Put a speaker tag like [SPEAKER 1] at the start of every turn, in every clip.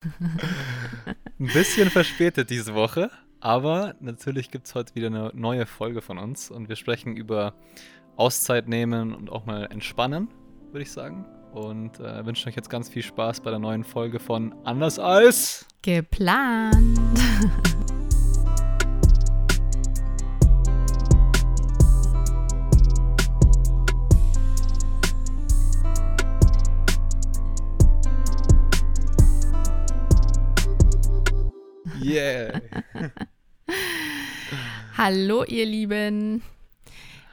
[SPEAKER 1] Ein bisschen verspätet diese Woche, aber natürlich gibt es heute wieder eine neue Folge von uns und wir sprechen über Auszeit nehmen und auch mal entspannen, würde ich sagen. Und äh, wünschen euch jetzt ganz viel Spaß bei der neuen Folge von Anders als
[SPEAKER 2] geplant.
[SPEAKER 1] Yeah.
[SPEAKER 2] Hallo, ihr Lieben.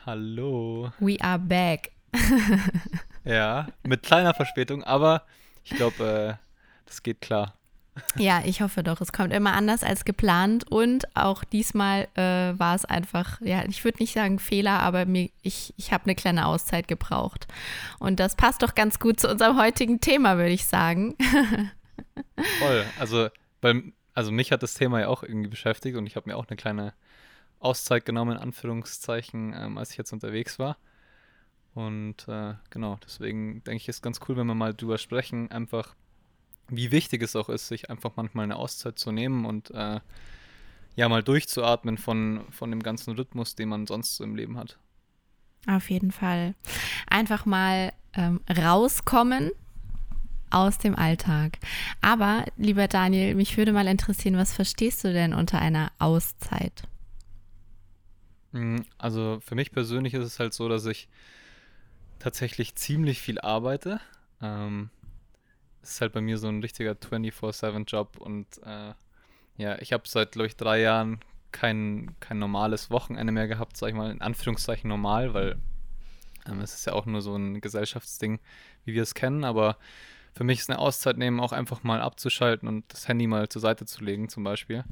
[SPEAKER 1] Hallo.
[SPEAKER 2] We are back.
[SPEAKER 1] ja, mit kleiner Verspätung, aber ich glaube, äh, das geht klar.
[SPEAKER 2] Ja, ich hoffe doch. Es kommt immer anders als geplant und auch diesmal äh, war es einfach, ja, ich würde nicht sagen Fehler, aber mir, ich, ich habe eine kleine Auszeit gebraucht. Und das passt doch ganz gut zu unserem heutigen Thema, würde ich sagen.
[SPEAKER 1] Voll. Also, weil also mich hat das Thema ja auch irgendwie beschäftigt und ich habe mir auch eine kleine Auszeit genommen, in Anführungszeichen, ähm, als ich jetzt unterwegs war. Und äh, genau, deswegen denke ich, ist ganz cool, wenn wir mal drüber sprechen, einfach wie wichtig es auch ist, sich einfach manchmal eine Auszeit zu nehmen und äh, ja mal durchzuatmen von, von dem ganzen Rhythmus, den man sonst so im Leben hat.
[SPEAKER 2] Auf jeden Fall. Einfach mal ähm, rauskommen aus dem Alltag. Aber, lieber Daniel, mich würde mal interessieren, was verstehst du denn unter einer Auszeit?
[SPEAKER 1] Hm, also für mich persönlich ist es halt so, dass ich tatsächlich ziemlich viel arbeite. Ähm, es ist halt bei mir so ein richtiger 24-7-Job und äh, ja, ich habe seit, glaube ich, drei Jahren kein, kein normales Wochenende mehr gehabt, sag ich mal, in Anführungszeichen normal, weil ähm, es ist ja auch nur so ein Gesellschaftsding, wie wir es kennen, aber für mich ist eine Auszeit nehmen auch einfach mal abzuschalten und das Handy mal zur Seite zu legen, zum Beispiel.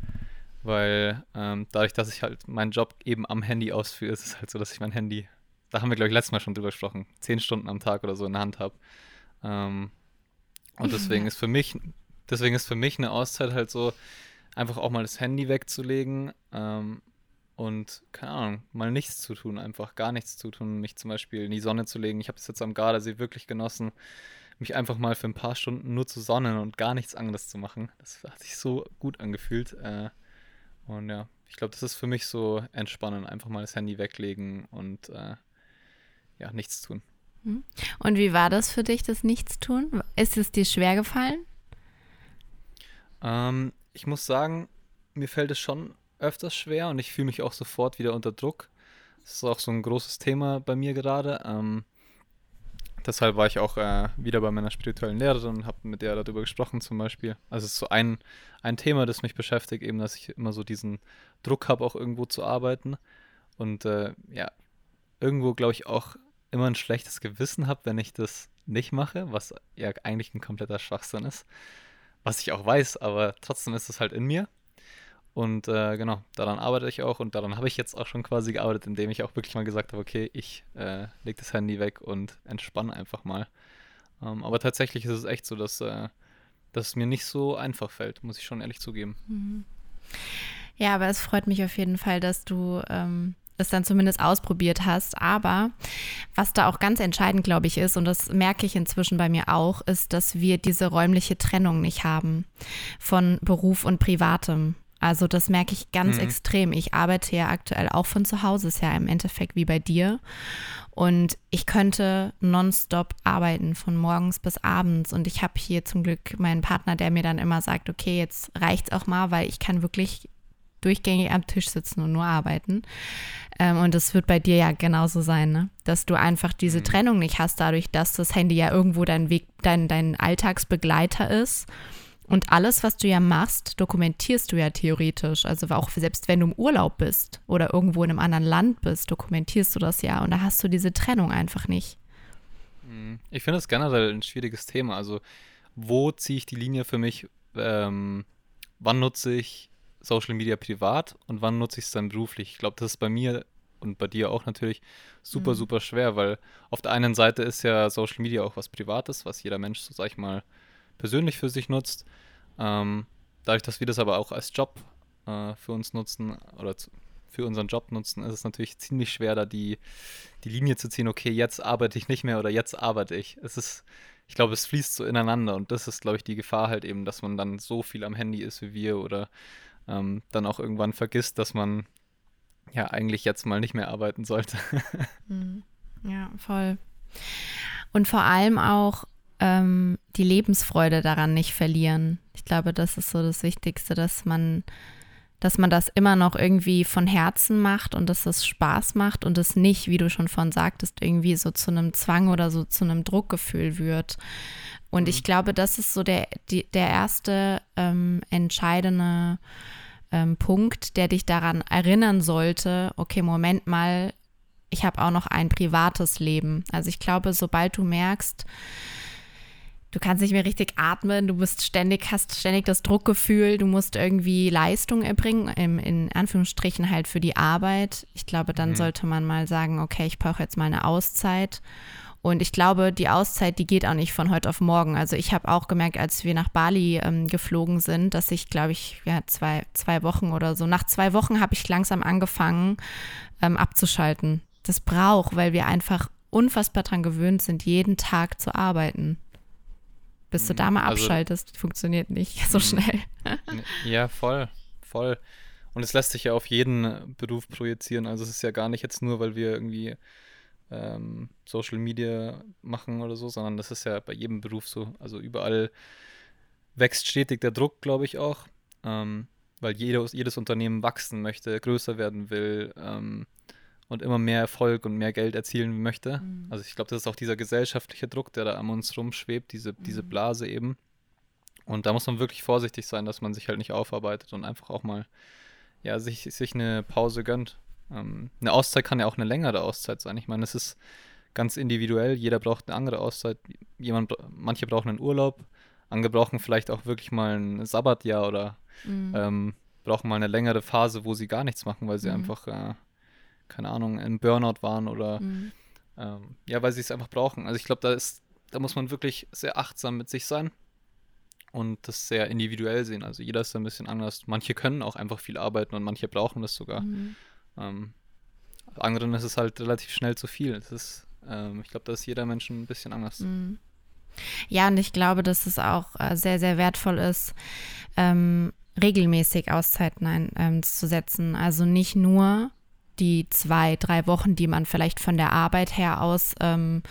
[SPEAKER 1] Weil ähm, dadurch, dass ich halt meinen Job eben am Handy ausführe, ist es halt so, dass ich mein Handy, da haben wir, glaube ich, letztes Mal schon drüber gesprochen, zehn Stunden am Tag oder so in der Hand habe. Ähm, und deswegen ist für mich, deswegen ist für mich eine Auszeit halt so, einfach auch mal das Handy wegzulegen ähm, und, keine Ahnung, mal nichts zu tun, einfach gar nichts zu tun, mich zum Beispiel in die Sonne zu legen. Ich habe das jetzt am Gardasee wirklich genossen mich einfach mal für ein paar Stunden nur zu sonnen und gar nichts anderes zu machen. Das hat sich so gut angefühlt. Äh, und ja, ich glaube, das ist für mich so entspannen. Einfach mal das Handy weglegen und äh, ja, nichts tun.
[SPEAKER 2] Hm. Und wie war das für dich, das Nichtstun? Ist es dir schwer gefallen?
[SPEAKER 1] Ähm, ich muss sagen, mir fällt es schon öfters schwer und ich fühle mich auch sofort wieder unter Druck. Das ist auch so ein großes Thema bei mir gerade. Ähm, deshalb war ich auch äh, wieder bei meiner spirituellen Lehrerin und habe mit der darüber gesprochen zum Beispiel. Also es ist so ein, ein Thema, das mich beschäftigt, eben, dass ich immer so diesen Druck habe, auch irgendwo zu arbeiten. Und äh, ja, irgendwo glaube ich auch immer ein schlechtes Gewissen habe, wenn ich das nicht mache, was ja eigentlich ein kompletter Schwachsinn ist. Was ich auch weiß, aber trotzdem ist es halt in mir. Und äh, genau, daran arbeite ich auch und daran habe ich jetzt auch schon quasi gearbeitet, indem ich auch wirklich mal gesagt habe, okay, ich äh, lege das Handy weg und entspanne einfach mal. Ähm, aber tatsächlich ist es echt so, dass, äh, dass es mir nicht so einfach fällt, muss ich schon ehrlich zugeben. Mhm.
[SPEAKER 2] Ja, aber es freut mich auf jeden Fall, dass du ähm, es dann zumindest ausprobiert hast. Aber was da auch ganz entscheidend, glaube ich, ist, und das merke ich inzwischen bei mir auch, ist, dass wir diese räumliche Trennung nicht haben von Beruf und Privatem. Also das merke ich ganz mhm. extrem. Ich arbeite ja aktuell auch von zu Hause, ist ja im Endeffekt wie bei dir. Und ich könnte nonstop arbeiten, von morgens bis abends. Und ich habe hier zum Glück meinen Partner, der mir dann immer sagt, okay, jetzt reicht's auch mal, weil ich kann wirklich durchgängig am Tisch sitzen und nur arbeiten. Ähm, und das wird bei dir ja genauso sein, ne? dass du einfach diese mhm. Trennung nicht hast, dadurch, dass das Handy ja irgendwo dein Weg, dein, dein Alltagsbegleiter ist und alles, was du ja machst, dokumentierst du ja theoretisch. Also auch selbst wenn du im Urlaub bist oder irgendwo in einem anderen Land bist, dokumentierst du das ja. Und da hast du diese Trennung einfach nicht.
[SPEAKER 1] Mhm. Ich finde das generell ein schwieriges Thema. Also wo ziehe ich die Linie für mich? Ähm, wann nutze ich Social Media privat und wann nutze ich es dann beruflich? Ich glaube, das ist bei mir und bei dir auch natürlich super, mhm. super schwer, weil auf der einen Seite ist ja Social Media auch was Privates, was jeder Mensch, so sag ich mal, persönlich für sich nutzt. Ähm, dadurch, dass wir das aber auch als Job äh, für uns nutzen oder zu, für unseren Job nutzen, ist es natürlich ziemlich schwer, da die, die Linie zu ziehen, okay, jetzt arbeite ich nicht mehr oder jetzt arbeite ich. Es ist, ich glaube, es fließt so ineinander und das ist, glaube ich, die Gefahr halt eben, dass man dann so viel am Handy ist wie wir oder ähm, dann auch irgendwann vergisst, dass man ja eigentlich jetzt mal nicht mehr arbeiten sollte.
[SPEAKER 2] Mhm. ja, voll. Und vor allem auch ähm, die Lebensfreude daran nicht verlieren. Ich glaube, das ist so das Wichtigste, dass man, dass man das immer noch irgendwie von Herzen macht und dass es Spaß macht und es nicht, wie du schon vorhin sagtest, irgendwie so zu einem Zwang oder so zu einem Druckgefühl wird. Und mhm. ich glaube, das ist so der, die, der erste ähm, entscheidende ähm, Punkt, der dich daran erinnern sollte, okay, Moment mal, ich habe auch noch ein privates Leben. Also ich glaube, sobald du merkst, du kannst nicht mehr richtig atmen, du bist ständig, hast ständig das Druckgefühl, du musst irgendwie Leistung erbringen, im, in Anführungsstrichen halt für die Arbeit. Ich glaube, dann mhm. sollte man mal sagen, okay, ich brauche jetzt mal eine Auszeit. Und ich glaube, die Auszeit, die geht auch nicht von heute auf morgen. Also ich habe auch gemerkt, als wir nach Bali ähm, geflogen sind, dass ich, glaube ich, ja, zwei, zwei Wochen oder so, nach zwei Wochen habe ich langsam angefangen ähm, abzuschalten. Das braucht, weil wir einfach unfassbar daran gewöhnt sind, jeden Tag zu arbeiten. Bis du mhm. da mal also, abschaltest, funktioniert nicht so mhm. schnell.
[SPEAKER 1] ja, voll, voll. Und es lässt sich ja auf jeden Beruf projizieren. Also es ist ja gar nicht jetzt nur, weil wir irgendwie ähm, Social Media machen oder so, sondern das ist ja bei jedem Beruf so. Also überall wächst stetig der Druck, glaube ich auch, ähm, weil jedes, jedes Unternehmen wachsen möchte, größer werden will ähm, und immer mehr Erfolg und mehr Geld erzielen möchte. Mhm. Also ich glaube, das ist auch dieser gesellschaftliche Druck, der da an uns rumschwebt, diese, mhm. diese Blase eben. Und da muss man wirklich vorsichtig sein, dass man sich halt nicht aufarbeitet und einfach auch mal ja, sich, sich eine Pause gönnt. Ähm, eine Auszeit kann ja auch eine längere Auszeit sein. Ich meine, es ist ganz individuell. Jeder braucht eine andere Auszeit. Jemand, manche brauchen einen Urlaub, andere brauchen vielleicht auch wirklich mal ein Sabbatjahr oder mhm. ähm, brauchen mal eine längere Phase, wo sie gar nichts machen, weil sie mhm. einfach, äh, keine Ahnung, im Burnout waren oder mhm. ähm, ja, weil sie es einfach brauchen. Also ich glaube, da ist, da muss man wirklich sehr achtsam mit sich sein und das sehr individuell sehen. Also jeder ist da ein bisschen anders. Manche können auch einfach viel arbeiten und manche brauchen das sogar. Mhm. Ähm, anderen ist es halt relativ schnell zu viel. Das ist, ähm, ich glaube, da ist jeder Mensch ein bisschen anders. Mhm.
[SPEAKER 2] Ja, und ich glaube, dass es auch äh, sehr, sehr wertvoll ist, ähm, regelmäßig Auszeiten einzusetzen. Ähm, also nicht nur die zwei, drei Wochen, die man vielleicht von der Arbeit her aus ähm,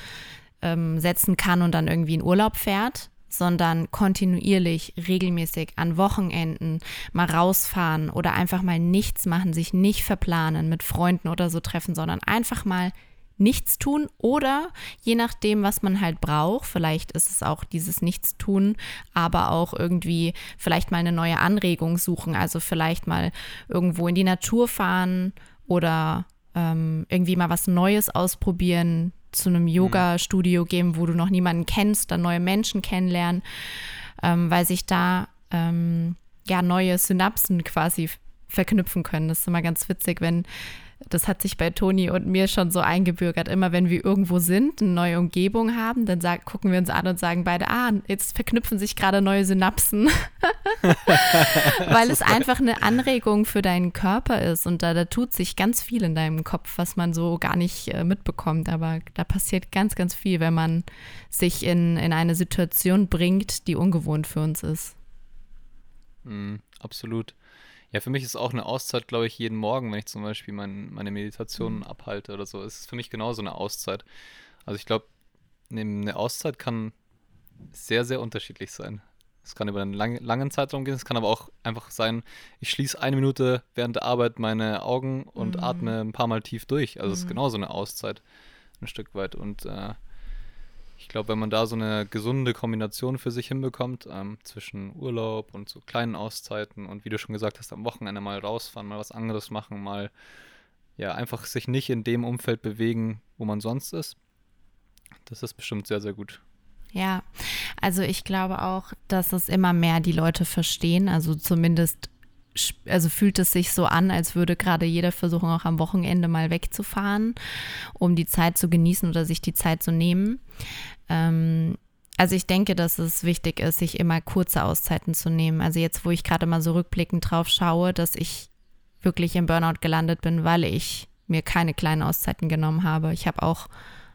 [SPEAKER 2] ähm, setzen kann und dann irgendwie in Urlaub fährt, sondern kontinuierlich, regelmäßig an Wochenenden mal rausfahren oder einfach mal nichts machen, sich nicht verplanen, mit Freunden oder so treffen, sondern einfach mal nichts tun oder je nachdem, was man halt braucht, vielleicht ist es auch dieses Nichtstun, aber auch irgendwie vielleicht mal eine neue Anregung suchen, also vielleicht mal irgendwo in die Natur fahren oder ähm, irgendwie mal was Neues ausprobieren, zu einem mhm. Yoga-Studio gehen, wo du noch niemanden kennst, dann neue Menschen kennenlernen, ähm, weil sich da ähm, ja neue Synapsen quasi verknüpfen können. Das ist immer ganz witzig, wenn das hat sich bei Toni und mir schon so eingebürgert. Immer wenn wir irgendwo sind, eine neue Umgebung haben, dann sag, gucken wir uns an und sagen beide, ah, jetzt verknüpfen sich gerade neue Synapsen. Weil es einfach eine Anregung für deinen Körper ist und da, da tut sich ganz viel in deinem Kopf, was man so gar nicht äh, mitbekommt. Aber da passiert ganz, ganz viel, wenn man sich in, in eine Situation bringt, die ungewohnt für uns ist.
[SPEAKER 1] Mm, absolut. Ja, für mich ist auch eine Auszeit, glaube ich, jeden Morgen, wenn ich zum Beispiel mein, meine Meditationen mhm. abhalte oder so. Es ist für mich genauso eine Auszeit. Also ich glaube, eine Auszeit kann sehr, sehr unterschiedlich sein. Es kann über einen lang, langen Zeitraum gehen, es kann aber auch einfach sein, ich schließe eine Minute während der Arbeit meine Augen und mhm. atme ein paar Mal tief durch. Also es mhm. ist genauso eine Auszeit, ein Stück weit. Und äh, ich glaube, wenn man da so eine gesunde Kombination für sich hinbekommt, ähm, zwischen Urlaub und so kleinen Auszeiten und wie du schon gesagt hast, am Wochenende mal rausfahren, mal was anderes machen, mal ja, einfach sich nicht in dem Umfeld bewegen, wo man sonst ist, das ist bestimmt sehr, sehr gut.
[SPEAKER 2] Ja, also ich glaube auch, dass es immer mehr die Leute verstehen, also zumindest also fühlt es sich so an, als würde gerade jeder versuchen, auch am Wochenende mal wegzufahren, um die Zeit zu genießen oder sich die Zeit zu nehmen. Ähm, also ich denke, dass es wichtig ist, sich immer kurze Auszeiten zu nehmen. Also jetzt, wo ich gerade mal so rückblickend drauf schaue, dass ich wirklich im Burnout gelandet bin, weil ich mir keine kleinen Auszeiten genommen habe. Ich habe auch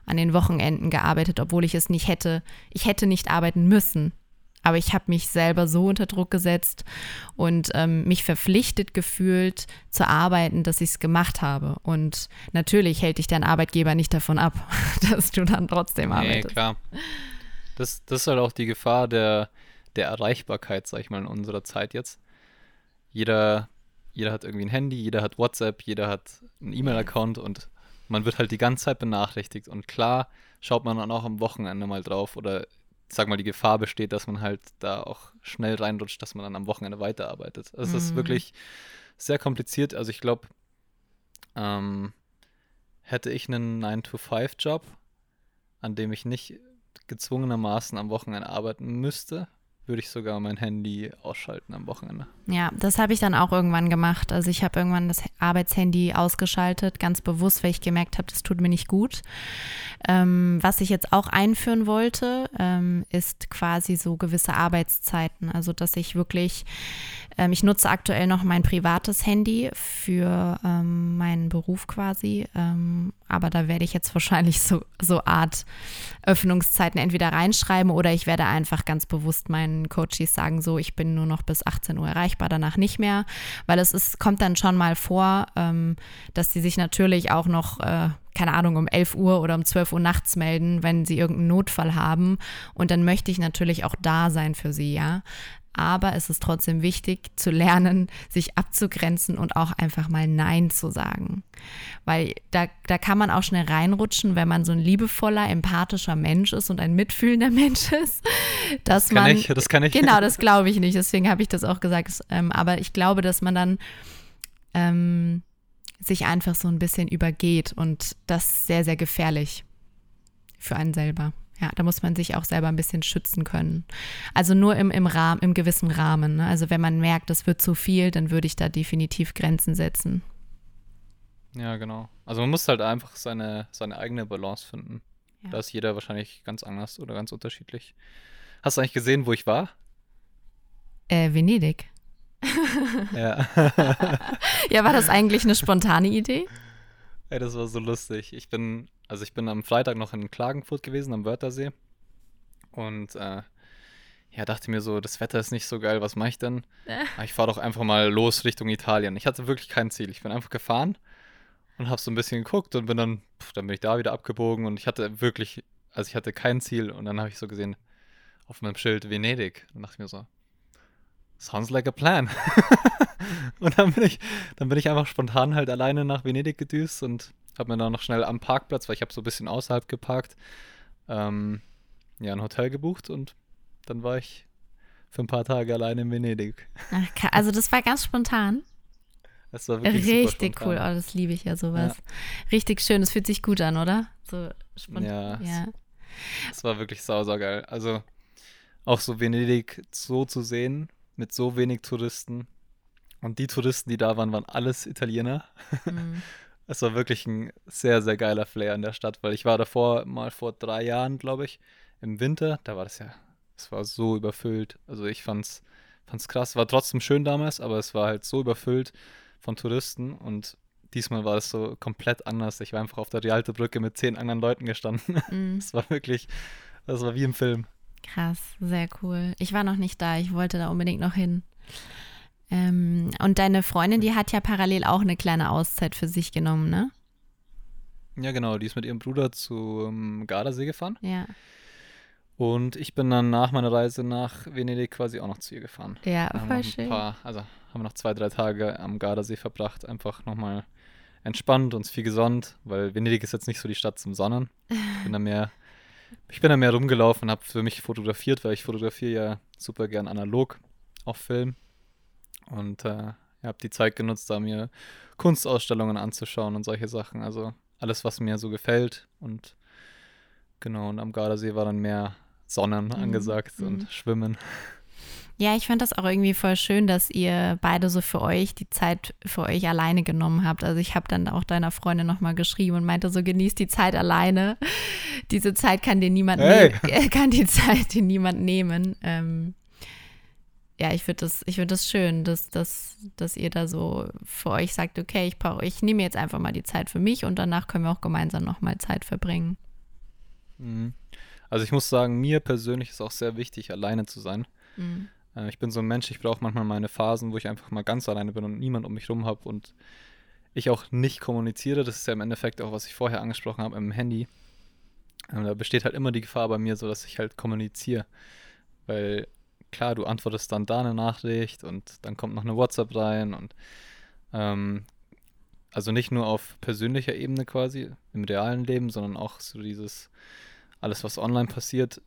[SPEAKER 2] an den Wochenenden gearbeitet, obwohl ich es nicht hätte. Ich hätte nicht arbeiten müssen. Aber ich habe mich selber so unter Druck gesetzt und ähm, mich verpflichtet gefühlt zu arbeiten, dass ich es gemacht habe. Und natürlich hält dich dein Arbeitgeber nicht davon ab, dass du dann trotzdem arbeitest. Nee,
[SPEAKER 1] klar. Das, das ist halt auch die Gefahr der, der Erreichbarkeit, sag ich mal, in unserer Zeit jetzt. Jeder, jeder hat irgendwie ein Handy, jeder hat WhatsApp, jeder hat einen E-Mail-Account und man wird halt die ganze Zeit benachrichtigt. Und klar schaut man dann auch am Wochenende mal drauf oder sag mal, die Gefahr besteht, dass man halt da auch schnell reinrutscht, dass man dann am Wochenende weiterarbeitet. Also es mhm. ist wirklich sehr kompliziert. Also ich glaube, ähm, hätte ich einen 9-to-5-Job, an dem ich nicht gezwungenermaßen am Wochenende arbeiten müsste, würde ich sogar mein Handy ausschalten am Wochenende.
[SPEAKER 2] Ja, das habe ich dann auch irgendwann gemacht. Also ich habe irgendwann das Arbeitshandy ausgeschaltet, ganz bewusst, weil ich gemerkt habe, das tut mir nicht gut. Ähm, was ich jetzt auch einführen wollte, ähm, ist quasi so gewisse Arbeitszeiten. Also dass ich wirklich, ähm, ich nutze aktuell noch mein privates Handy für ähm, meinen Beruf quasi. Ähm, aber da werde ich jetzt wahrscheinlich so, so Art Öffnungszeiten entweder reinschreiben oder ich werde einfach ganz bewusst meinen Coaches sagen, so, ich bin nur noch bis 18 Uhr erreichbar, danach nicht mehr, weil es ist, kommt dann schon mal vor, ähm, dass die sich natürlich auch noch, äh, keine Ahnung, um 11 Uhr oder um 12 Uhr nachts melden, wenn sie irgendeinen Notfall haben. Und dann möchte ich natürlich auch da sein für sie, ja aber es ist trotzdem wichtig zu lernen, sich abzugrenzen und auch einfach mal Nein zu sagen. Weil da, da kann man auch schnell reinrutschen, wenn man so ein liebevoller, empathischer Mensch ist und ein mitfühlender Mensch ist. Dass das kann man,
[SPEAKER 1] ich, das kann ich.
[SPEAKER 2] Genau, das glaube ich nicht. Deswegen habe ich das auch gesagt. Ähm, aber ich glaube, dass man dann ähm, sich einfach so ein bisschen übergeht und das ist sehr, sehr gefährlich für einen selber. Ja, da muss man sich auch selber ein bisschen schützen können. Also nur im, im, Rahmen, im gewissen Rahmen. Ne? Also wenn man merkt, das wird zu viel, dann würde ich da definitiv Grenzen setzen.
[SPEAKER 1] Ja, genau. Also man muss halt einfach seine, seine eigene Balance finden. Ja. Da ist jeder wahrscheinlich ganz anders oder ganz unterschiedlich. Hast du eigentlich gesehen, wo ich war?
[SPEAKER 2] Äh, Venedig.
[SPEAKER 1] ja.
[SPEAKER 2] ja, war das eigentlich eine spontane Idee?
[SPEAKER 1] Ey, das war so lustig. Ich bin also ich bin am Freitag noch in Klagenfurt gewesen, am Wörthersee. Und äh, ja, dachte mir so, das Wetter ist nicht so geil, was mache ich denn? Äh. Ich fahre doch einfach mal los Richtung Italien. Ich hatte wirklich kein Ziel. Ich bin einfach gefahren und habe so ein bisschen geguckt und bin dann, pff, dann bin ich da wieder abgebogen und ich hatte wirklich, also ich hatte kein Ziel und dann habe ich so gesehen auf meinem Schild Venedig. Und dachte ich mir so, sounds like a plan. und dann bin ich, dann bin ich einfach spontan halt alleine nach Venedig gedüst und habe mir dann noch schnell am Parkplatz, weil ich habe so ein bisschen außerhalb geparkt, ähm, ja, ein Hotel gebucht und dann war ich für ein paar Tage allein in Venedig.
[SPEAKER 2] Ach, also das war ganz spontan.
[SPEAKER 1] Das war wirklich
[SPEAKER 2] Richtig cool, oh, das liebe ich ja sowas. Ja. Richtig schön, das fühlt sich gut an, oder? So
[SPEAKER 1] spontan. Ja. ja. Das war wirklich sau, sau geil. Also auch so Venedig so zu sehen, mit so wenig Touristen. Und die Touristen, die da waren, waren alles Italiener. Mhm. Es war wirklich ein sehr, sehr geiler Flair in der Stadt, weil ich war davor mal vor drei Jahren, glaube ich, im Winter. Da war das ja, es war so überfüllt. Also ich fand's, fand's krass. War trotzdem schön damals, aber es war halt so überfüllt von Touristen und diesmal war es so komplett anders. Ich war einfach auf der Rialto Brücke mit zehn anderen Leuten gestanden. Mm. Es war wirklich, das war wie im Film.
[SPEAKER 2] Krass, sehr cool. Ich war noch nicht da, ich wollte da unbedingt noch hin. Ähm, und deine Freundin, die hat ja parallel auch eine kleine Auszeit für sich genommen, ne?
[SPEAKER 1] Ja, genau. Die ist mit ihrem Bruder zum Gardasee gefahren.
[SPEAKER 2] Ja.
[SPEAKER 1] Und ich bin dann nach meiner Reise nach Venedig quasi auch noch zu ihr gefahren.
[SPEAKER 2] Ja, voll schön.
[SPEAKER 1] Paar, also haben wir noch zwei, drei Tage am Gardasee verbracht. Einfach nochmal entspannt, uns viel gesonnt, weil Venedig ist jetzt nicht so die Stadt zum Sonnen. Ich bin da mehr, ich bin da mehr rumgelaufen und habe für mich fotografiert, weil ich fotografiere ja super gern analog auf Film. Und äh, habe die Zeit genutzt, da mir Kunstausstellungen anzuschauen und solche Sachen. Also alles, was mir so gefällt. Und genau, und am Gardasee war dann mehr Sonnen mhm. angesagt mhm. und Schwimmen.
[SPEAKER 2] Ja, ich fand das auch irgendwie voll schön, dass ihr beide so für euch die Zeit für euch alleine genommen habt. Also ich habe dann auch deiner Freundin nochmal geschrieben und meinte so, genießt die Zeit alleine. Diese Zeit kann dir niemand hey. nehmen, kann die Zeit dir niemand nehmen. Ähm, ja, ich finde das, ich find das schön, dass, dass, dass ihr da so für euch sagt, okay, ich brauche, ich nehme jetzt einfach mal die Zeit für mich und danach können wir auch gemeinsam nochmal Zeit verbringen.
[SPEAKER 1] Mhm. Also ich muss sagen, mir persönlich ist auch sehr wichtig, alleine zu sein.
[SPEAKER 2] Mhm.
[SPEAKER 1] Äh, ich bin so ein Mensch, ich brauche manchmal meine Phasen, wo ich einfach mal ganz alleine bin und niemand um mich rum habe und ich auch nicht kommuniziere. Das ist ja im Endeffekt auch, was ich vorher angesprochen habe im Handy. Ähm, da besteht halt immer die Gefahr bei mir so, dass ich halt kommuniziere. Weil klar, du antwortest dann da eine Nachricht und dann kommt noch eine WhatsApp rein und ähm, also nicht nur auf persönlicher Ebene quasi im realen Leben, sondern auch so dieses alles, was online passiert.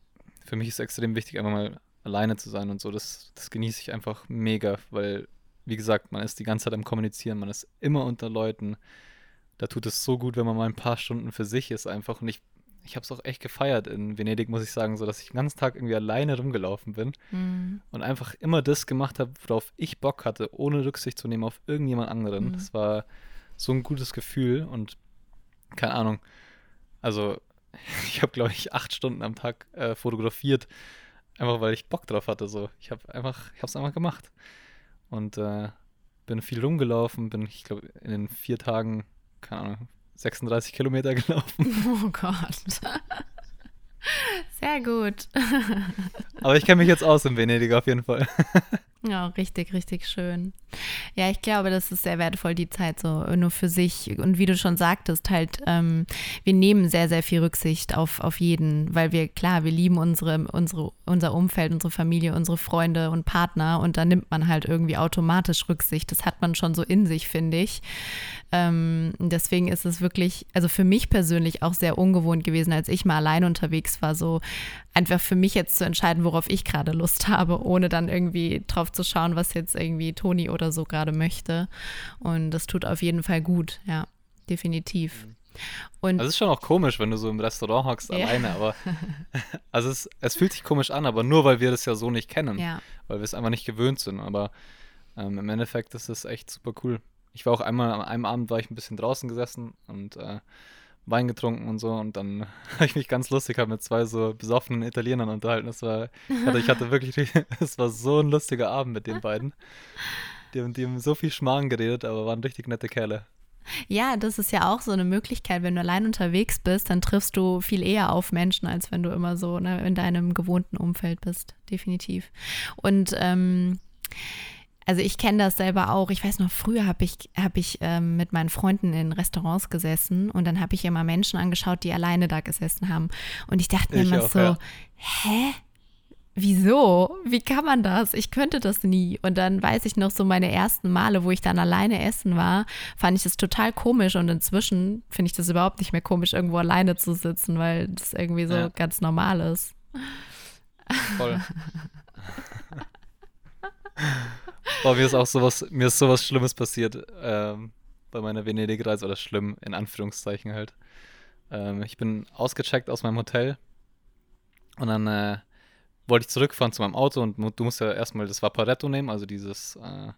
[SPEAKER 1] Für mich ist extrem wichtig, einfach mal alleine zu sein und so. Das, das genieße ich einfach mega, weil, wie gesagt, man ist die ganze Zeit am Kommunizieren, man ist immer unter Leuten. Da tut es so gut, wenn man mal ein paar Stunden für sich ist einfach. Und ich ich habe es auch echt gefeiert in Venedig, muss ich sagen, so dass ich den ganzen Tag irgendwie alleine rumgelaufen bin
[SPEAKER 2] Mhm.
[SPEAKER 1] und einfach immer das gemacht habe, worauf ich Bock hatte, ohne Rücksicht zu nehmen auf irgendjemand anderen.
[SPEAKER 2] Mhm.
[SPEAKER 1] Das war so ein gutes Gefühl und keine Ahnung. Also ich habe, glaube ich, acht Stunden am Tag äh, fotografiert, einfach weil ich Bock drauf hatte. So, ich habe einfach, ich habe es einfach gemacht und äh, bin viel rumgelaufen. Bin, ich glaube, in den vier Tagen, keine Ahnung, 36 Kilometer gelaufen.
[SPEAKER 2] Oh Gott. Sehr gut.
[SPEAKER 1] Aber ich kenne mich jetzt aus in Venedig auf jeden Fall.
[SPEAKER 2] Ja, richtig, richtig schön. Ja, ich glaube, das ist sehr wertvoll, die Zeit so nur für sich. Und wie du schon sagtest, halt, ähm, wir nehmen sehr, sehr viel Rücksicht auf, auf jeden, weil wir, klar, wir lieben unsere, unsere, unser Umfeld, unsere Familie, unsere Freunde und Partner und da nimmt man halt irgendwie automatisch Rücksicht. Das hat man schon so in sich, finde ich. Ähm, deswegen ist es wirklich, also für mich persönlich auch sehr ungewohnt gewesen, als ich mal allein unterwegs war, so einfach für mich jetzt zu entscheiden, worauf ich gerade Lust habe, ohne dann irgendwie drauf zu schauen, was jetzt irgendwie Toni oder so gerade möchte. Und das tut auf jeden Fall gut, ja, definitiv. Und
[SPEAKER 1] Also es ist schon auch komisch, wenn du so im Restaurant hockst
[SPEAKER 2] Ja.
[SPEAKER 1] alleine, aber also es, es fühlt sich komisch an, aber nur weil wir das ja so nicht kennen,
[SPEAKER 2] ja,
[SPEAKER 1] weil wir es einfach nicht gewöhnt sind. Aber ähm, im Endeffekt ist es echt super cool. Ich war auch einmal, an einem Abend war ich ein bisschen draußen gesessen und äh, Wein getrunken und so und dann habe ich mich ganz lustig hab mit zwei so besoffenen Italienern unterhalten. Das war, ich hatte, ich hatte wirklich, es war so ein lustiger Abend mit den beiden. Die, haben- die haben so viel Schmarrn geredet, aber waren richtig nette Kerle.
[SPEAKER 2] ja, das ist ja auch so eine Möglichkeit, wenn du allein unterwegs bist, dann triffst du viel eher auf Menschen, als wenn du immer so ne, in deinem gewohnten Umfeld bist, definitiv. Und ähm, also ich kenne das selber auch. Ich weiß noch, früher habe ich, hab ich ähm, mit meinen Freunden in Restaurants gesessen und dann habe ich immer Menschen angeschaut, die alleine da gesessen haben. Und ich dachte mir immer
[SPEAKER 1] auch,
[SPEAKER 2] so,
[SPEAKER 1] ja.
[SPEAKER 2] hä? Wieso? Wie kann man das? Ich könnte das nie. Und dann weiß ich noch so meine ersten Male, wo ich dann alleine essen war, fand ich das total komisch. Und inzwischen finde ich das überhaupt nicht mehr komisch, irgendwo alleine zu sitzen, weil das irgendwie so
[SPEAKER 1] Ja.
[SPEAKER 2] ganz normal ist.
[SPEAKER 1] Voll. Boah, mir ist auch sowas, mir ist sowas Schlimmes passiert ähm, bei meiner Venedig-Reise, oder schlimm, in Anführungszeichen halt. Ähm, ich bin ausgecheckt aus meinem Hotel und dann äh, wollte ich zurückfahren zu meinem Auto und du musst ja erstmal das Vaporetto nehmen, also dieses, äh,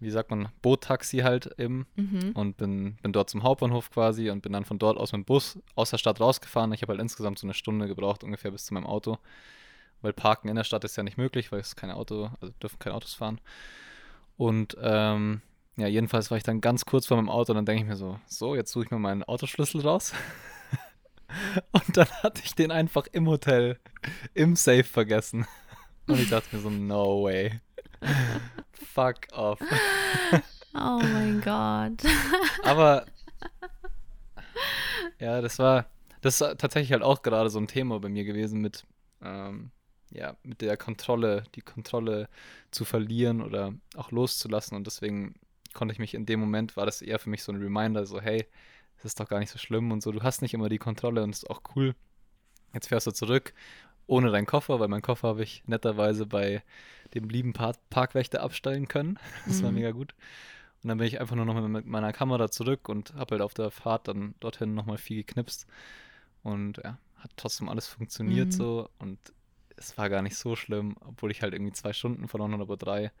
[SPEAKER 1] wie sagt man, Boottaxi halt eben
[SPEAKER 2] Mhm.
[SPEAKER 1] und bin, bin dort zum Hauptbahnhof quasi und bin dann von dort aus mit dem Bus aus der Stadt rausgefahren. Ich habe halt insgesamt so eine Stunde gebraucht, ungefähr bis zu meinem Auto, weil Parken in der Stadt ist ja nicht möglich, weil es keine Auto, also dürfen keine Autos fahren. Und ähm, ja, jedenfalls war ich dann ganz kurz vor meinem Auto und dann denke ich mir so, so, jetzt suche ich mir meinen Autoschlüssel raus. und dann hatte ich den einfach im Hotel, im Safe vergessen. Und ich dachte mir so, no way. Fuck off.
[SPEAKER 2] Oh mein Gott.
[SPEAKER 1] Aber ja, das war das ist tatsächlich halt auch gerade so ein Thema bei mir gewesen mit ähm, ja mit der Kontrolle, die Kontrolle zu verlieren oder auch loszulassen und deswegen konnte ich mich in dem Moment war das eher für mich so ein Reminder, so hey, es ist doch gar nicht so schlimm und so, du hast nicht immer die Kontrolle und ist auch cool. Jetzt fährst du zurück ohne deinen Koffer, weil meinen Koffer habe ich netterweise bei dem lieben Park Parkwächter abstellen können. Das war
[SPEAKER 2] Mhm.
[SPEAKER 1] mega gut. Und dann bin ich einfach nur noch mit meiner Kamera zurück und habe halt auf der Fahrt dann dorthin nochmal viel geknipst. Und ja, hat trotzdem alles funktioniert
[SPEAKER 2] Mhm.
[SPEAKER 1] so. Und es war gar nicht so schlimm, obwohl ich halt irgendwie zwei Stunden verloren habe oder drei.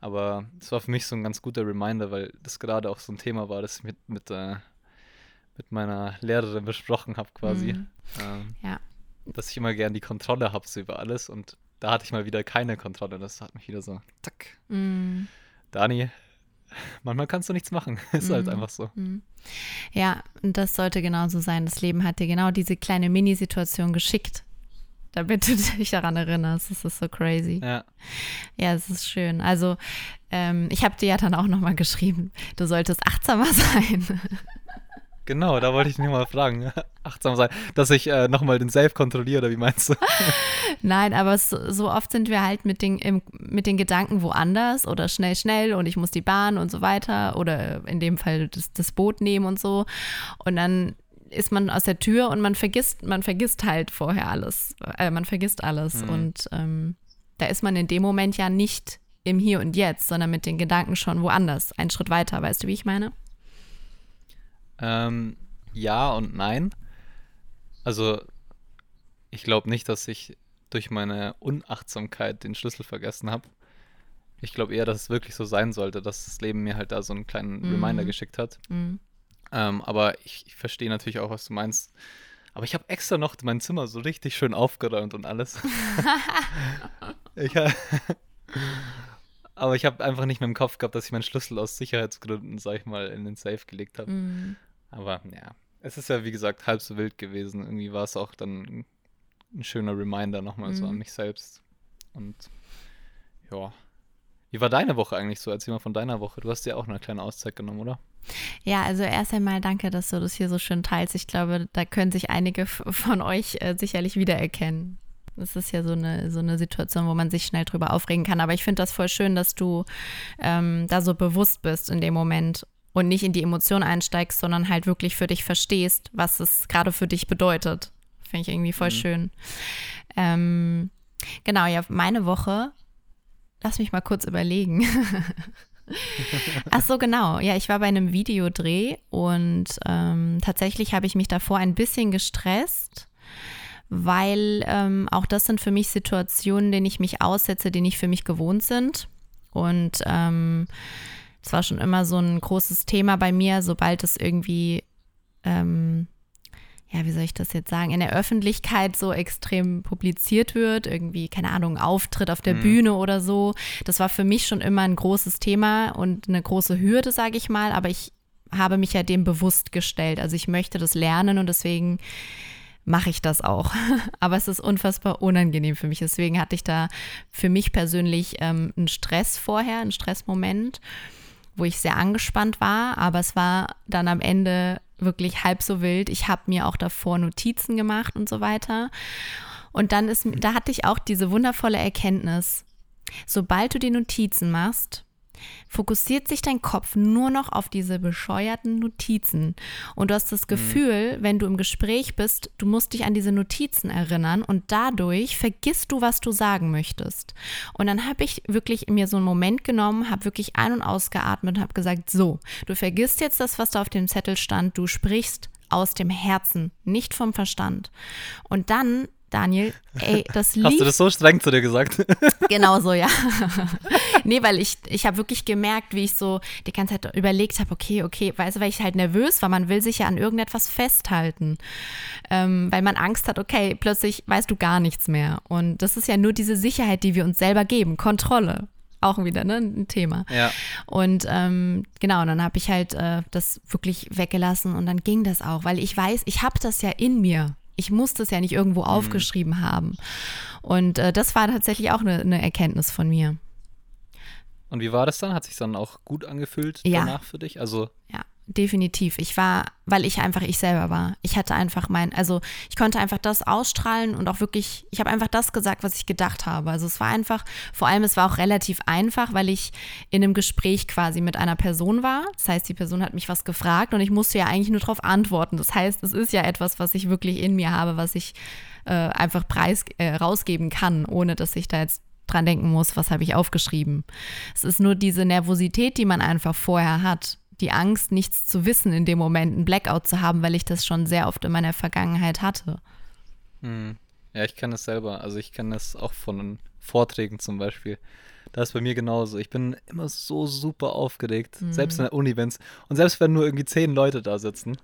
[SPEAKER 1] Aber es war für mich so ein ganz guter Reminder, weil das gerade auch so ein Thema war, das ich mit, mit, äh, mit meiner Lehrerin besprochen habe quasi.
[SPEAKER 2] Mhm.
[SPEAKER 1] Ähm,
[SPEAKER 2] Ja.
[SPEAKER 1] Dass ich immer gern die Kontrolle habe so über alles. Und da hatte ich mal wieder keine Kontrolle. Das hat mich wieder so, zack.
[SPEAKER 2] Mm.
[SPEAKER 1] Dani, manchmal kannst du nichts machen. Ist halt
[SPEAKER 2] Mhm.
[SPEAKER 1] einfach so.
[SPEAKER 2] Mhm. Ja, und das sollte genauso sein. Das Leben hat dir genau diese kleine Mini-Situation geschickt, damit du dich daran erinnerst. Das ist so crazy.
[SPEAKER 1] Ja.
[SPEAKER 2] Ja, es ist schön. Also, ähm, ich habe dir ja dann auch nochmal geschrieben, du solltest achtsamer sein.
[SPEAKER 1] Genau, da wollte ich nicht mal fragen. Achtsam sein, dass ich äh, nochmal den Safe kontrolliere, oder wie meinst du?
[SPEAKER 2] Nein, aber es, so oft sind wir halt mit den, im, mit den Gedanken woanders oder schnell, schnell und ich muss die Bahn und so weiter oder in dem Fall das, das Boot nehmen und so. Und dann ist man aus der Tür und man vergisst, man vergisst halt vorher alles. Äh, man vergisst alles.
[SPEAKER 1] Mhm.
[SPEAKER 2] Und ähm, da ist man in dem Moment ja nicht im Hier und Jetzt, sondern mit den Gedanken schon woanders, einen Schritt weiter. Weißt du, wie ich meine?
[SPEAKER 1] Ähm, ja und nein. Also, ich glaube nicht, dass ich durch meine Unachtsamkeit den Schlüssel vergessen habe. Ich glaube eher, dass es wirklich so sein sollte, dass das Leben mir halt da so einen kleinen
[SPEAKER 2] Mhm.
[SPEAKER 1] Reminder geschickt hat.
[SPEAKER 2] Mhm.
[SPEAKER 1] Ähm, aber ich, ich verstehe natürlich auch, was du meinst. Aber ich habe extra noch mein Zimmer so richtig schön aufgeräumt und alles. ich, aber ich habe einfach nicht mehr im Kopf gehabt, dass ich meinen Schlüssel aus Sicherheitsgründen, sag ich mal, in den Safe gelegt habe.
[SPEAKER 2] Mhm.
[SPEAKER 1] Aber ja, es ist ja wie gesagt halb so wild gewesen. Irgendwie war es auch dann ein schöner Reminder nochmal so an
[SPEAKER 2] Mhm.
[SPEAKER 1] mich selbst. Und ja. Wie war deine Woche eigentlich so? Erzähl mal von deiner Woche. Du hast dir auch eine kleine Auszeit genommen, oder?
[SPEAKER 2] Ja, also erst einmal danke, dass du das hier so schön teilst. Ich glaube, da können sich einige von euch äh, sicherlich wiedererkennen. Das ist ja so eine, so eine Situation, wo man sich schnell drüber aufregen kann. Aber ich finde das voll schön, dass du ähm, da so bewusst bist in dem Moment und nicht in die Emotion einsteigst, sondern halt wirklich für dich verstehst, was es gerade für dich bedeutet. Finde ich irgendwie voll
[SPEAKER 1] Mhm.
[SPEAKER 2] schön. Ähm, genau, ja, meine Woche. Lass mich mal kurz überlegen. Ach so, genau. Ja, ich war bei einem Videodreh und ähm, tatsächlich habe ich mich davor ein bisschen gestresst, weil ähm, auch das sind für mich Situationen, denen ich mich aussetze, die nicht für mich gewohnt sind. Und ähm, es war schon immer so ein großes Thema bei mir, sobald es irgendwie, ähm, ja, wie soll ich das jetzt sagen, in der Öffentlichkeit so extrem publiziert wird, irgendwie, keine Ahnung, Auftritt auf der
[SPEAKER 1] Mhm.
[SPEAKER 2] Bühne oder so. Das war für mich schon immer ein großes Thema und eine große Hürde, sage ich mal, aber ich habe mich ja dem bewusst gestellt. Also ich möchte das lernen und deswegen mache ich das auch. Aber es ist unfassbar unangenehm für mich. Deswegen hatte ich da für mich persönlich ähm, einen Stress vorher, einen Stressmoment, wo ich sehr angespannt war. Aber es war dann am Ende wirklich halb so wild. Ich habe mir auch davor Notizen gemacht und so weiter. Und dann ist, da hatte ich auch diese wundervolle Erkenntnis. Sobald du die Notizen machst, fokussiert sich dein Kopf nur noch auf diese bescheuerten Notizen. Und du hast das Gefühl, wenn du im Gespräch bist, du musst dich an diese Notizen erinnern und dadurch vergisst du, was du sagen möchtest. Und dann habe ich wirklich mir so einen Moment genommen, habe wirklich ein- und ausgeatmet und habe gesagt, so, du vergisst jetzt das, was da auf dem Zettel stand, du sprichst aus dem Herzen, nicht vom Verstand. Und dann Daniel, ey, das lief
[SPEAKER 1] Hast du das so streng zu dir gesagt?
[SPEAKER 2] Genau so, ja. nee, weil ich, ich habe wirklich gemerkt, wie ich so die ganze Zeit überlegt habe, okay, okay, weißt du, weil ich halt nervös war, man will sich ja an irgendetwas festhalten, ähm, weil man Angst hat, okay, plötzlich weißt du gar nichts mehr. Und das ist ja nur diese Sicherheit, die wir uns selber geben, Kontrolle. Auch wieder ne, ein Thema.
[SPEAKER 1] ja.
[SPEAKER 2] Und ähm, genau, und dann habe ich halt äh, das wirklich weggelassen und dann ging das auch, weil ich weiß, ich habe das ja in mir. Ich muss das ja nicht irgendwo aufgeschrieben haben. Und äh, das war tatsächlich auch eine, eine Erkenntnis von mir.
[SPEAKER 1] Und wie war das dann? Hat sich dann auch gut angefühlt
[SPEAKER 2] Ja.
[SPEAKER 1] danach für dich? Also,
[SPEAKER 2] Ja, definitiv. Ich war, weil ich einfach ich selber war. Ich hatte einfach mein, also ich konnte einfach das ausstrahlen und auch wirklich, ich habe einfach das gesagt, was ich gedacht habe. Also es war einfach, vor allem es war auch relativ einfach, weil ich in einem Gespräch quasi mit einer Person war. Das heißt, die Person hat mich was gefragt und ich musste ja eigentlich nur darauf antworten. Das heißt, es ist ja etwas, was ich wirklich in mir habe, was ich äh, einfach preis äh, rausgeben kann, ohne dass ich da jetzt dran denken muss, was habe ich aufgeschrieben. Es ist nur diese Nervosität, die man einfach vorher hat, die Angst, nichts zu wissen in dem Moment, einen Blackout zu haben, weil ich das schon sehr oft in meiner Vergangenheit hatte.
[SPEAKER 1] hm. ja, ich kenne das selber. Also ich kenne das auch von Vorträgen zum Beispiel. Da ist bei mir genauso. Ich bin immer so super aufgeregt. Selbst in der Uni, wenn's. Und selbst wenn nur irgendwie zehn Leute da sitzen,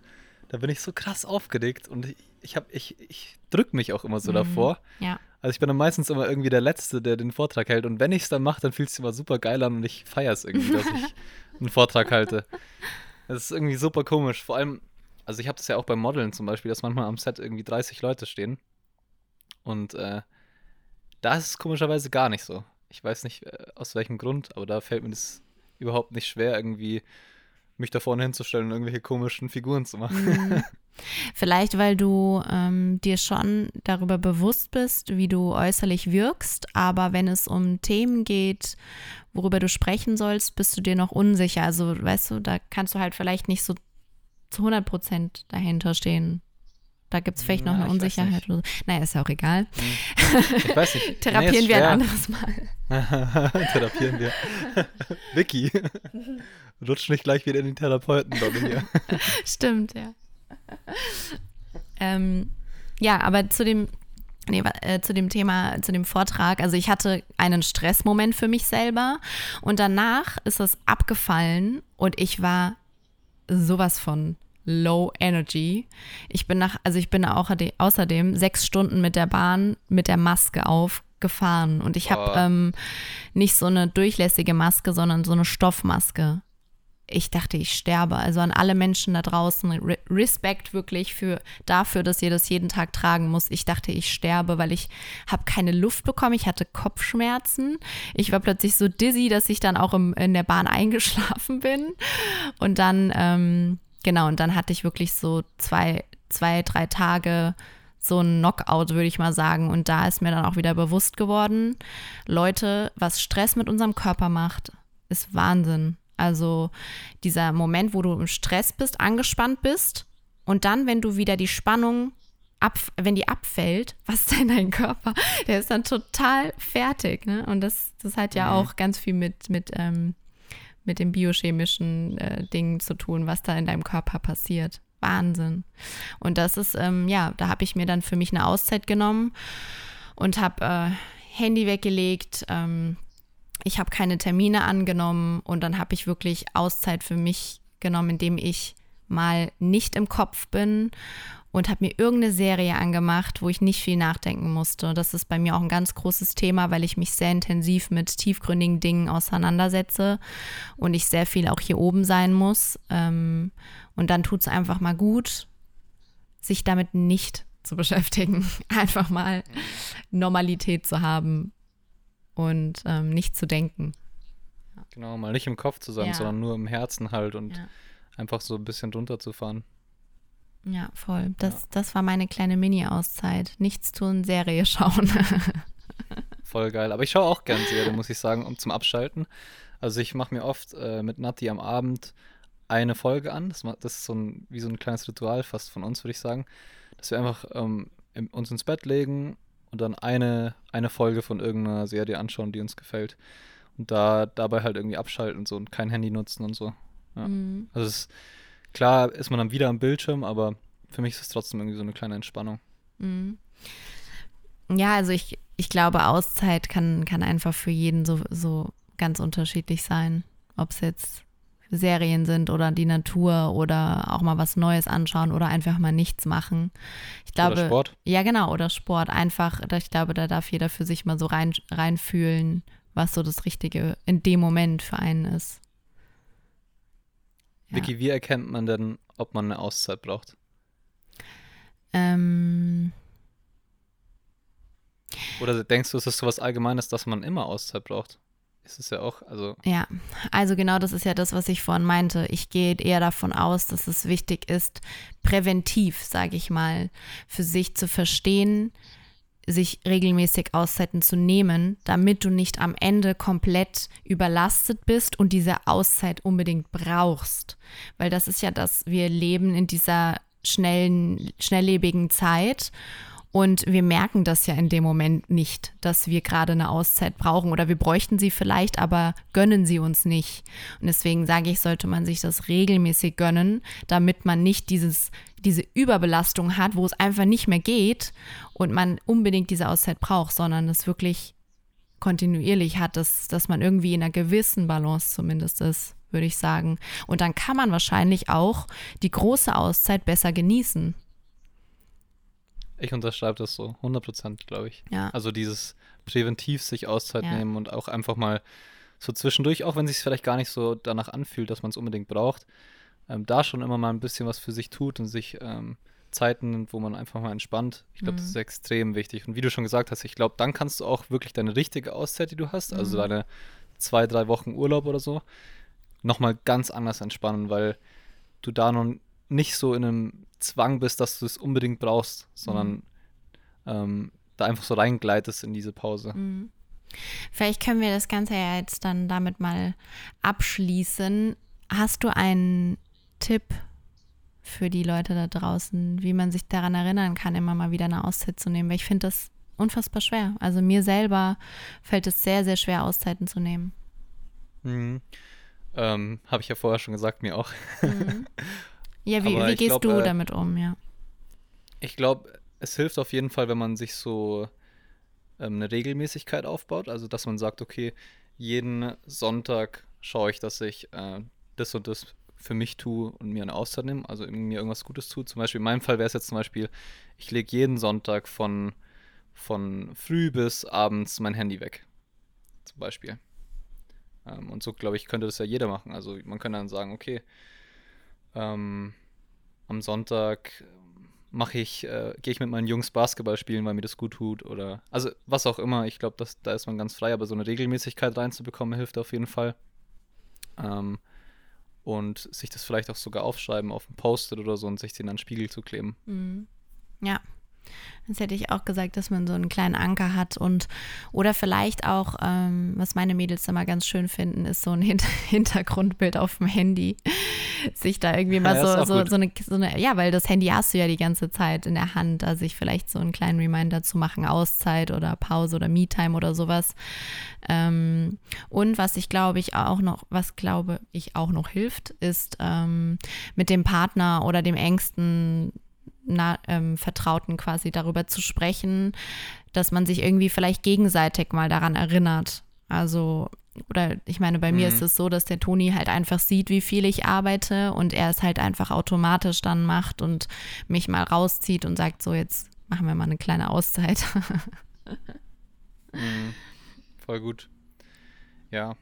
[SPEAKER 1] da bin ich so krass aufgeregt. Und ich, ich habe, ich, ich drück mich auch immer so
[SPEAKER 2] Mhm.
[SPEAKER 1] davor.
[SPEAKER 2] Ja.
[SPEAKER 1] Also ich bin dann meistens immer irgendwie der Letzte, der den Vortrag hält. Und wenn ich es dann mache, dann fühlt es sich immer super geil an und ich feiere es irgendwie, dass ich einen Vortrag halte. Das ist irgendwie super komisch. Vor allem, also ich habe das ja auch beim Modeln zum Beispiel, dass manchmal am Set irgendwie 30 Leute stehen. Und äh, da ist es komischerweise gar nicht so. Ich weiß nicht äh, aus welchem Grund, aber da fällt mir das überhaupt nicht schwer, irgendwie mich da vorne hinzustellen und irgendwelche komischen Figuren zu machen.
[SPEAKER 2] Mhm. Vielleicht, weil du ähm, dir schon darüber bewusst bist, wie du äußerlich wirkst, aber wenn es um Themen geht, worüber du sprechen sollst, bist du dir noch unsicher. Also, weißt du, da kannst du halt vielleicht nicht so zu 100 Prozent dahinter stehen. Da gibt es vielleicht noch
[SPEAKER 1] Ja,
[SPEAKER 2] eine Unsicherheit.
[SPEAKER 1] nicht.
[SPEAKER 2] Oder so. Naja, ist ja auch egal.
[SPEAKER 1] Ich weiß nicht.
[SPEAKER 2] Therapieren
[SPEAKER 1] nee,
[SPEAKER 2] wir ein anderes Mal.
[SPEAKER 1] Therapieren wir. Vicky, rutsch nicht gleich wieder in den Therapeuten hier.
[SPEAKER 2] Stimmt, ja. ähm, ja, aber zu dem, nee, äh, zu dem Thema, zu dem Vortrag, also ich hatte einen Stressmoment für mich selber und danach ist es abgefallen und ich war sowas von low energy. Ich bin nach, also ich bin auch außerdem sechs Stunden mit der Bahn mit der Maske aufgefahren und ich habe ähm, nicht so eine durchlässige Maske, sondern so eine Stoffmaske ich dachte, ich sterbe. Also an alle Menschen da draußen, Re Respekt wirklich für dafür, dass ihr das jeden Tag tragen muss. Ich dachte, ich sterbe, weil ich habe keine Luft bekommen. Ich hatte Kopfschmerzen. Ich war plötzlich so dizzy, dass ich dann auch im, in der Bahn eingeschlafen bin. Und dann, ähm, genau, und dann hatte ich wirklich so zwei, zwei, drei Tage so ein Knockout, würde ich mal sagen. Und da ist mir dann auch wieder bewusst geworden, Leute, was Stress mit unserem Körper macht, ist Wahnsinn. Also dieser Moment, wo du im Stress bist, angespannt bist und dann, wenn du wieder die Spannung ab, wenn die abfällt, was ist denn dein Körper? Der ist dann total fertig. Ne? Und das, das hat ja
[SPEAKER 1] Mhm.
[SPEAKER 2] auch ganz viel mit, mit, ähm, mit den biochemischen äh, Dingen zu tun, was da in deinem Körper passiert. Wahnsinn. Und das ist, ähm, ja, da habe ich mir dann für mich eine Auszeit genommen und habe äh, Handy weggelegt. Ähm, ich habe keine Termine angenommen und dann habe ich wirklich Auszeit für mich genommen, indem ich mal nicht im Kopf bin und habe mir irgendeine Serie angemacht, wo ich nicht viel nachdenken musste. Das ist bei mir auch ein ganz großes Thema, weil ich mich sehr intensiv mit tiefgründigen Dingen auseinandersetze und ich sehr viel auch hier oben sein muss. Ähm, und dann tut es einfach mal gut, sich damit nicht zu beschäftigen. Einfach mal Normalität zu haben und ähm, nicht zu denken.
[SPEAKER 1] Genau, mal nicht im Kopf zu sein,
[SPEAKER 2] Ja.
[SPEAKER 1] sondern nur im Herzen halt und
[SPEAKER 2] Ja.
[SPEAKER 1] einfach so ein bisschen drunter zu fahren.
[SPEAKER 2] Ja, voll. Das, das war meine kleine Mini-Auszeit. Nichts tun, Serie schauen.
[SPEAKER 1] Voll geil. Aber ich schaue auch gern Serie, muss ich sagen, um zum Abschalten. Also ich mache mir oft äh, mit Nati am Abend eine Folge an. Das, das ist so ein, wie so ein kleines Ritual fast von uns, würde ich sagen. Dass wir einfach ähm, uns ins Bett legen und dann eine, eine Folge von irgendeiner Serie anschauen, die uns gefällt. Und da dabei halt irgendwie abschalten und so und kein Handy nutzen und so. Ja.
[SPEAKER 2] Mhm.
[SPEAKER 1] Also es ist, klar ist man dann wieder am Bildschirm, aber für mich ist es trotzdem irgendwie so eine kleine Entspannung.
[SPEAKER 2] Mhm. Ja, also ich, ich glaube, Auszeit kann, kann einfach für jeden so, so ganz unterschiedlich sein. Ob es jetzt Serien sind oder die Natur oder auch mal was Neues anschauen oder einfach mal nichts machen. Ich glaube,
[SPEAKER 1] Oder Sport.
[SPEAKER 2] Ja, genau, oder Sport. Einfach, ich glaube, da darf jeder für sich mal so rein, reinfühlen, was so das Richtige in dem Moment für einen ist. Ja.
[SPEAKER 1] Vicky, wie erkennt man denn, ob man eine Auszeit braucht?
[SPEAKER 2] Ähm,
[SPEAKER 1] Oder denkst du, es ist sowas Allgemeines, dass man immer Auszeit braucht? Ist es ja auch, also
[SPEAKER 2] ja, also genau das ist ja das, was ich vorhin meinte. Ich gehe eher davon aus, dass es wichtig ist, präventiv, sage ich mal, für sich zu verstehen, sich regelmäßig Auszeiten zu nehmen, damit du nicht am Ende komplett überlastet bist und diese Auszeit unbedingt brauchst. Weil das ist ja das, wir leben in dieser schnellen, schnelllebigen Zeit und wir merken das ja in dem Moment nicht, dass wir gerade eine Auszeit brauchen oder wir bräuchten sie vielleicht, aber gönnen sie uns nicht. Und deswegen sage ich, sollte man sich das regelmäßig gönnen, damit man nicht dieses, diese Überbelastung hat, wo es einfach nicht mehr geht und man unbedingt diese Auszeit braucht, sondern es wirklich kontinuierlich hat, dass, dass man irgendwie in einer gewissen Balance zumindest ist, würde ich sagen. Und dann kann man wahrscheinlich auch die große Auszeit besser genießen.
[SPEAKER 1] Ich unterschreibe das so, 100 Prozent, glaube ich.
[SPEAKER 2] Ja.
[SPEAKER 1] Also dieses präventiv sich Auszeit
[SPEAKER 2] Ja.
[SPEAKER 1] nehmen und auch einfach mal so zwischendurch, auch wenn es sich vielleicht gar nicht so danach anfühlt, dass man es unbedingt braucht, ähm, da schon immer mal ein bisschen was für sich tut und sich ähm, Zeiten nimmt, wo man einfach mal entspannt. Ich glaube, das
[SPEAKER 2] Mhm.
[SPEAKER 1] ist extrem wichtig. Und wie du schon gesagt hast, ich glaube, dann kannst du auch wirklich deine richtige Auszeit, die du hast, also
[SPEAKER 2] Mhm.
[SPEAKER 1] deine zwei, drei Wochen Urlaub oder so, nochmal ganz anders entspannen, weil du da noch nicht so in einem Zwang bist, dass du es unbedingt brauchst, sondern ähm, da einfach so reingleitest in diese Pause.
[SPEAKER 2] Mhm. Vielleicht können wir das Ganze ja jetzt dann damit mal abschließen. Hast du einen Tipp für die Leute da draußen, wie man sich daran erinnern kann, immer mal wieder eine Auszeit zu nehmen? Weil ich finde das unfassbar schwer. Also mir selber fällt es sehr, sehr schwer, Auszeiten zu nehmen.
[SPEAKER 1] Mhm. Ähm, Habe ich ja vorher schon gesagt, mir auch.
[SPEAKER 2] Ja, wie, wie gehst
[SPEAKER 1] glaub,
[SPEAKER 2] du
[SPEAKER 1] äh,
[SPEAKER 2] damit um? Ja.
[SPEAKER 1] Ich glaube, es hilft auf jeden Fall, wenn man sich so ähm, eine Regelmäßigkeit aufbaut. Also, dass man sagt, okay, jeden Sonntag schaue ich, dass ich äh, das und das für mich tue und mir eine Auszeit nehme, also mir irgendwas Gutes tue. Zum Beispiel in meinem Fall wäre es jetzt zum Beispiel, ich lege jeden Sonntag von, von früh bis abends mein Handy weg. Zum Beispiel. Ähm, und so, glaube ich, könnte das ja jeder machen. Also man könnte dann sagen, okay, ähm, am Sonntag mache ich, äh, gehe ich mit meinen Jungs Basketball spielen, weil mir das gut tut oder also was auch immer. Ich glaube, da ist man ganz frei, aber so eine Regelmäßigkeit reinzubekommen hilft auf jeden Fall. Ähm, und sich das vielleicht auch sogar aufschreiben auf ein Post-it oder so und sich den an den Spiegel zu kleben.
[SPEAKER 2] Mhm. Ja. Das hätte ich auch gesagt, dass man so einen kleinen Anker hat und oder vielleicht auch, ähm, was meine Mädels immer ganz schön finden, ist so ein Hin Hintergrundbild auf dem Handy. Sich da irgendwie mal
[SPEAKER 1] Ja,
[SPEAKER 2] so, so, so, eine, so eine, ja, weil das Handy hast du ja die ganze Zeit in der Hand, da sich vielleicht so einen kleinen Reminder zu machen, Auszeit oder Pause oder Me-Time oder sowas. Ähm, und was ich glaube ich auch noch, was glaube ich auch noch hilft, ist ähm, mit dem Partner oder dem engsten na, ähm, Vertrauten quasi darüber zu sprechen, dass man sich irgendwie vielleicht gegenseitig mal daran erinnert. Also, oder ich meine, bei mir
[SPEAKER 1] Mhm.
[SPEAKER 2] ist es so, dass der Toni halt einfach sieht, wie viel ich arbeite und er es halt einfach automatisch dann macht und mich mal rauszieht und sagt, so jetzt machen wir mal eine kleine Auszeit.
[SPEAKER 1] Mhm. Voll gut. Ja.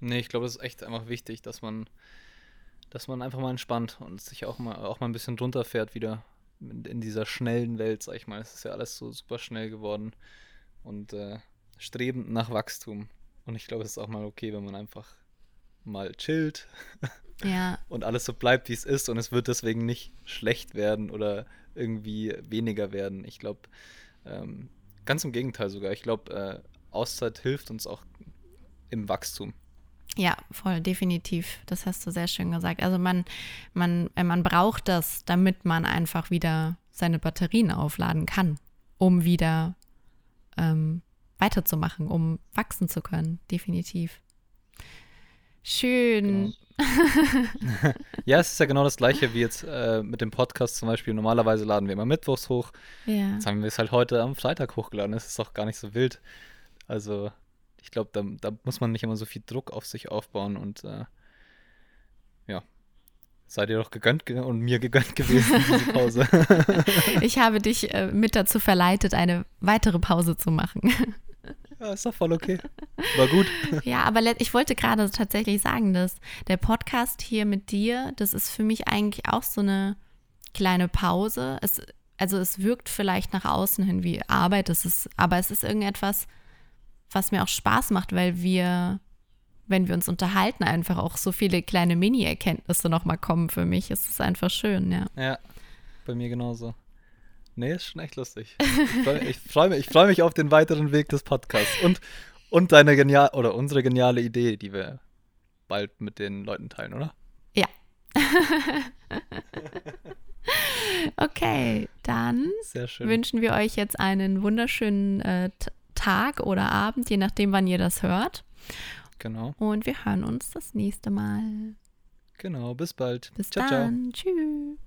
[SPEAKER 1] Nee, ich glaube, das ist echt einfach wichtig, dass man, dass man einfach mal entspannt und sich auch mal, auch mal ein bisschen runterfährt wieder in, dieser schnellen Welt, sag ich mal. Es ist ja alles so super schnell geworden und äh, strebend nach Wachstum. Und ich glaube, es ist auch mal okay, wenn man einfach mal chillt
[SPEAKER 2] ja,
[SPEAKER 1] und alles so bleibt, wie es ist und es wird deswegen nicht schlecht werden oder irgendwie weniger werden. Ich glaube, ähm, ganz im Gegenteil sogar. Ich glaube, äh, Auszeit hilft uns auch im Wachstum.
[SPEAKER 2] Ja, voll, definitiv. Das hast du sehr schön gesagt. Also man, man, äh, man braucht das, damit man einfach wieder seine Batterien aufladen kann, um wieder ähm, weiterzumachen, um wachsen zu können. Definitiv. Schön.
[SPEAKER 1] Genau. Ja, es ist ja genau das gleiche wie jetzt äh, mit dem Podcast zum Beispiel. Normalerweise laden wir immer mittwochs hoch.
[SPEAKER 2] Ja.
[SPEAKER 1] Jetzt haben wir es halt heute am Freitag hochgeladen. Das ist doch gar nicht so wild. Also, ich glaube, da, da muss man nicht immer so viel Druck auf sich aufbauen und äh, ja. Seid ihr doch gegönnt ge und mir gegönnt gewesen, diese Pause.
[SPEAKER 2] Ich habe dich äh, mit dazu verleitet, eine weitere Pause zu machen.
[SPEAKER 1] ja, ist doch voll okay. War gut.
[SPEAKER 2] Ja, aber ich wollte gerade tatsächlich sagen, dass der Podcast hier mit dir, das ist für mich eigentlich auch so eine kleine Pause. Es, also es wirkt vielleicht nach außen hin wie Arbeit, es ist, aber es ist irgendetwas, was mir auch Spaß macht, weil wir, wenn wir uns unterhalten, einfach auch so viele kleine Mini-Erkenntnisse nochmal kommen für mich. Es ist einfach schön, ja.
[SPEAKER 1] Ja, bei mir genauso. Nee, ist schon echt lustig. Ich freue ich freu mich, ich freu mich auf den weiteren Weg des Podcasts und, und deine genial oder unsere geniale Idee, die wir bald mit den Leuten teilen, oder?
[SPEAKER 2] Ja. okay, dann wünschen wir euch jetzt einen wunderschönen äh, Tag oder Abend, je nachdem, wann ihr das hört.
[SPEAKER 1] Genau,
[SPEAKER 2] Und wir hören uns das nächste Mal.
[SPEAKER 1] genau. Bis bald.
[SPEAKER 2] Bis
[SPEAKER 1] ciao, ciao.
[SPEAKER 2] dann. Tschüss.